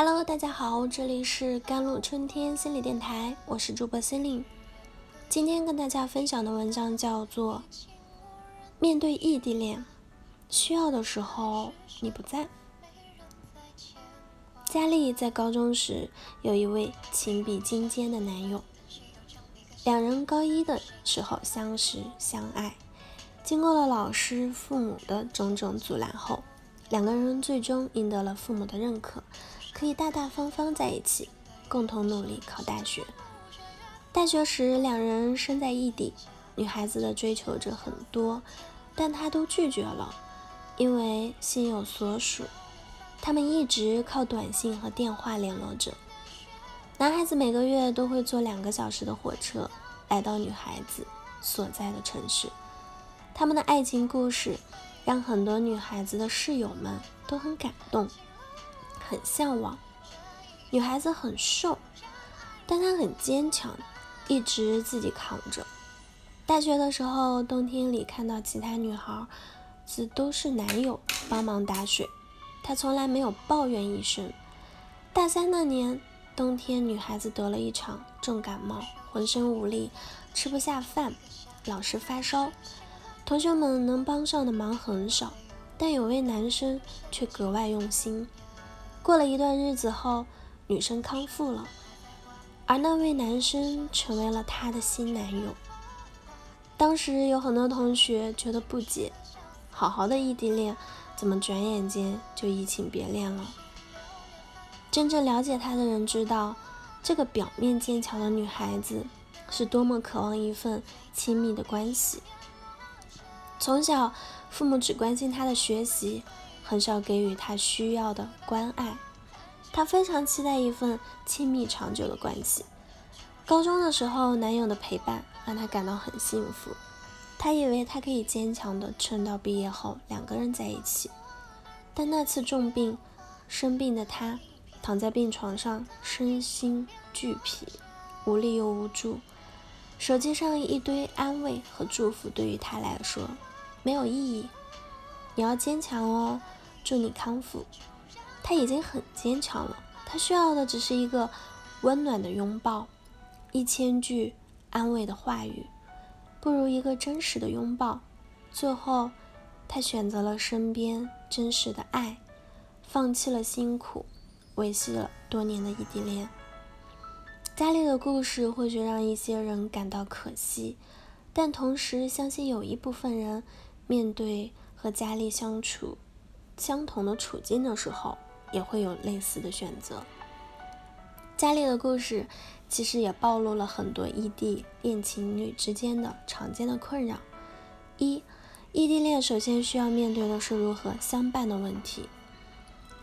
Hello，大家好，这里是甘露春天心理电台，我是主播心灵。今天跟大家分享的文章叫做《面对异地恋，需要的时候你不在》。佳丽在高中时有一位情比金坚的男友，两人高一的时候相识相爱，经过了老师、父母的种种阻拦后，两个人最终赢得了父母的认可。可以大大方方在一起，共同努力考大学。大学时，两人身在异地，女孩子的追求者很多，但他都拒绝了，因为心有所属。他们一直靠短信和电话联络着。男孩子每个月都会坐两个小时的火车来到女孩子所在的城市。他们的爱情故事让很多女孩子的室友们都很感动。很向往，女孩子很瘦，但她很坚强，一直自己扛着。大学的时候，冬天里看到其他女孩子都是男友帮忙打水，她从来没有抱怨一声。大三那年冬天，女孩子得了一场重感冒，浑身无力，吃不下饭，老是发烧。同学们能帮上的忙很少，但有位男生却格外用心。过了一段日子后，女生康复了，而那位男生成为了她的新男友。当时有很多同学觉得不解：好好的异地恋，怎么转眼间就移情别恋了？真正了解她的人知道，这个表面坚强的女孩子是多么渴望一份亲密的关系。从小，父母只关心她的学习。很少给予他需要的关爱，他非常期待一份亲密长久的关系。高中的时候，男友的陪伴让他感到很幸福，他以为他可以坚强的撑到毕业后两个人在一起。但那次重病，生病的他躺在病床上，身心俱疲，无力又无助。手机上一堆安慰和祝福对于他来说没有意义。你要坚强哦。祝你康复。他已经很坚强了，他需要的只是一个温暖的拥抱，一千句安慰的话语，不如一个真实的拥抱。最后，他选择了身边真实的爱，放弃了辛苦，维系了多年的异地恋。佳丽的故事或许让一些人感到可惜，但同时相信有一部分人面对和佳丽相处。相同的处境的时候，也会有类似的选择。佳丽的故事其实也暴露了很多异地恋情侣之间的常见的困扰。一、异地恋首先需要面对的是如何相伴的问题。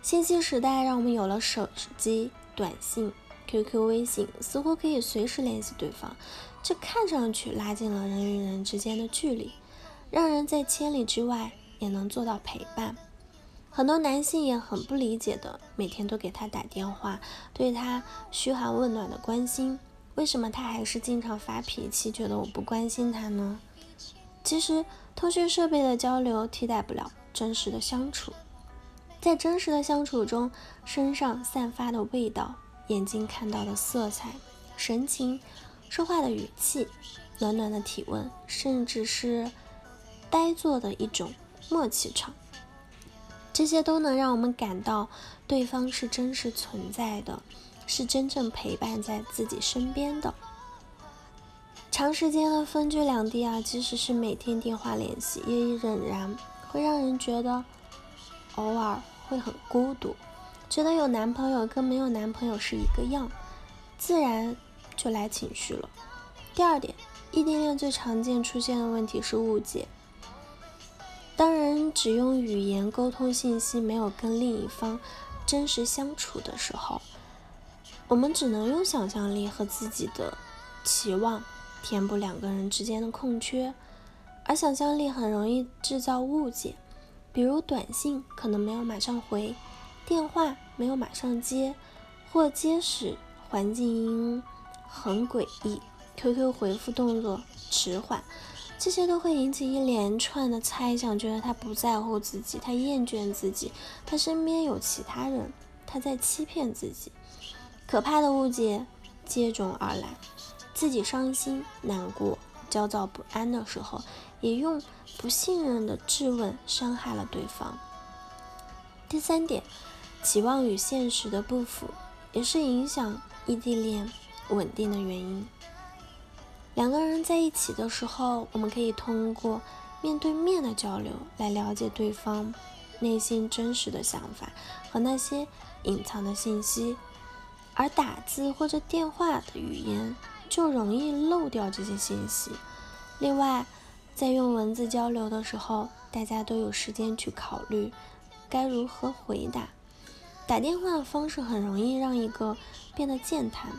信息时代让我们有了手机、短信、QQ、微信，似乎可以随时联系对方，这看上去拉近了人与人之间的距离，让人在千里之外也能做到陪伴。很多男性也很不理解的，每天都给他打电话，对他嘘寒问暖的关心，为什么他还是经常发脾气，觉得我不关心他呢？其实，通讯设备的交流替代不了真实的相处，在真实的相处中，身上散发的味道，眼睛看到的色彩、神情、说话的语气、暖暖的体温，甚至是呆坐的一种默契场。这些都能让我们感到对方是真实存在的，是真正陪伴在自己身边的。长时间的分居两地啊，即使是每天电话联系，也仍然会让人觉得偶尔会很孤独，觉得有男朋友跟没有男朋友是一个样，自然就来情绪了。第二点，异地恋最常见出现的问题是误解。当人只用语言沟通信息，没有跟另一方真实相处的时候，我们只能用想象力和自己的期望填补两个人之间的空缺，而想象力很容易制造误解。比如短信可能没有马上回，电话没有马上接，或接时环境音很诡异，QQ 回复动作迟缓。这些都会引起一连串的猜想，觉得他不在乎自己，他厌倦自己，他身边有其他人，他在欺骗自己。可怕的误解接踵而来，自己伤心、难过、焦躁不安的时候，也用不信任的质问伤害了对方。第三点，期望与现实的不符，也是影响异地恋稳定的原因。两个人在一起的时候，我们可以通过面对面的交流来了解对方内心真实的想法和那些隐藏的信息，而打字或者电话的语言就容易漏掉这些信息。另外，在用文字交流的时候，大家都有时间去考虑。该如何回答？打电话的方式很容易让一个变得健谈，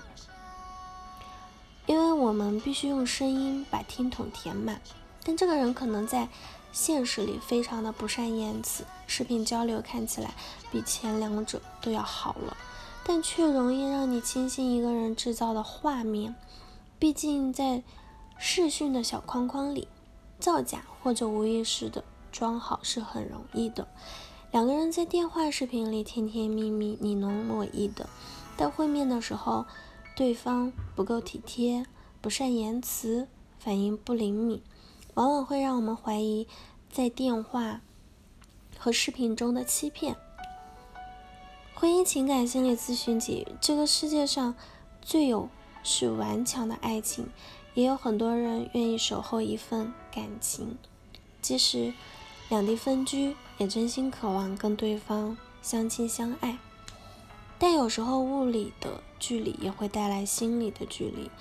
因为我们必须用声音把听筒填满。但这个人可能在现实里非常的不善言辞，视频交流看起来比前两者都要好了，但却容易让你轻信一个人制造的画面。毕竟在视讯的小框框里，造假或者无意识的装好是很容易的。两个人在电话视频里甜甜蜜蜜、你侬我意的，但会面的时候，对方不够体贴、不善言辞、反应不灵敏，往往会让我们怀疑在电话和视频中的欺骗。婚姻情感心理咨询集：这个世界上最有是顽强的爱情，也有很多人愿意守候一份感情，即使两地分居。也真心渴望跟对方相亲相爱，但有时候物理的距离也会带来心理的距离，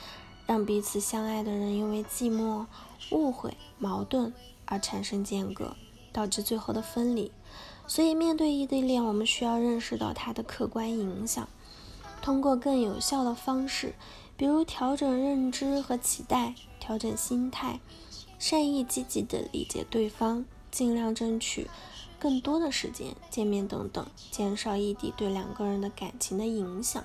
让彼此相爱的人因为寂寞、误会、矛盾而产生间隔，导致最后的分离。所以，面对异地恋，我们需要认识到它的客观影响，通过更有效的方式，比如调整认知和期待，调整心态，善意积极的理解对方，尽量争取。更多的时间见面等等，减少异地对两个人的感情的影响。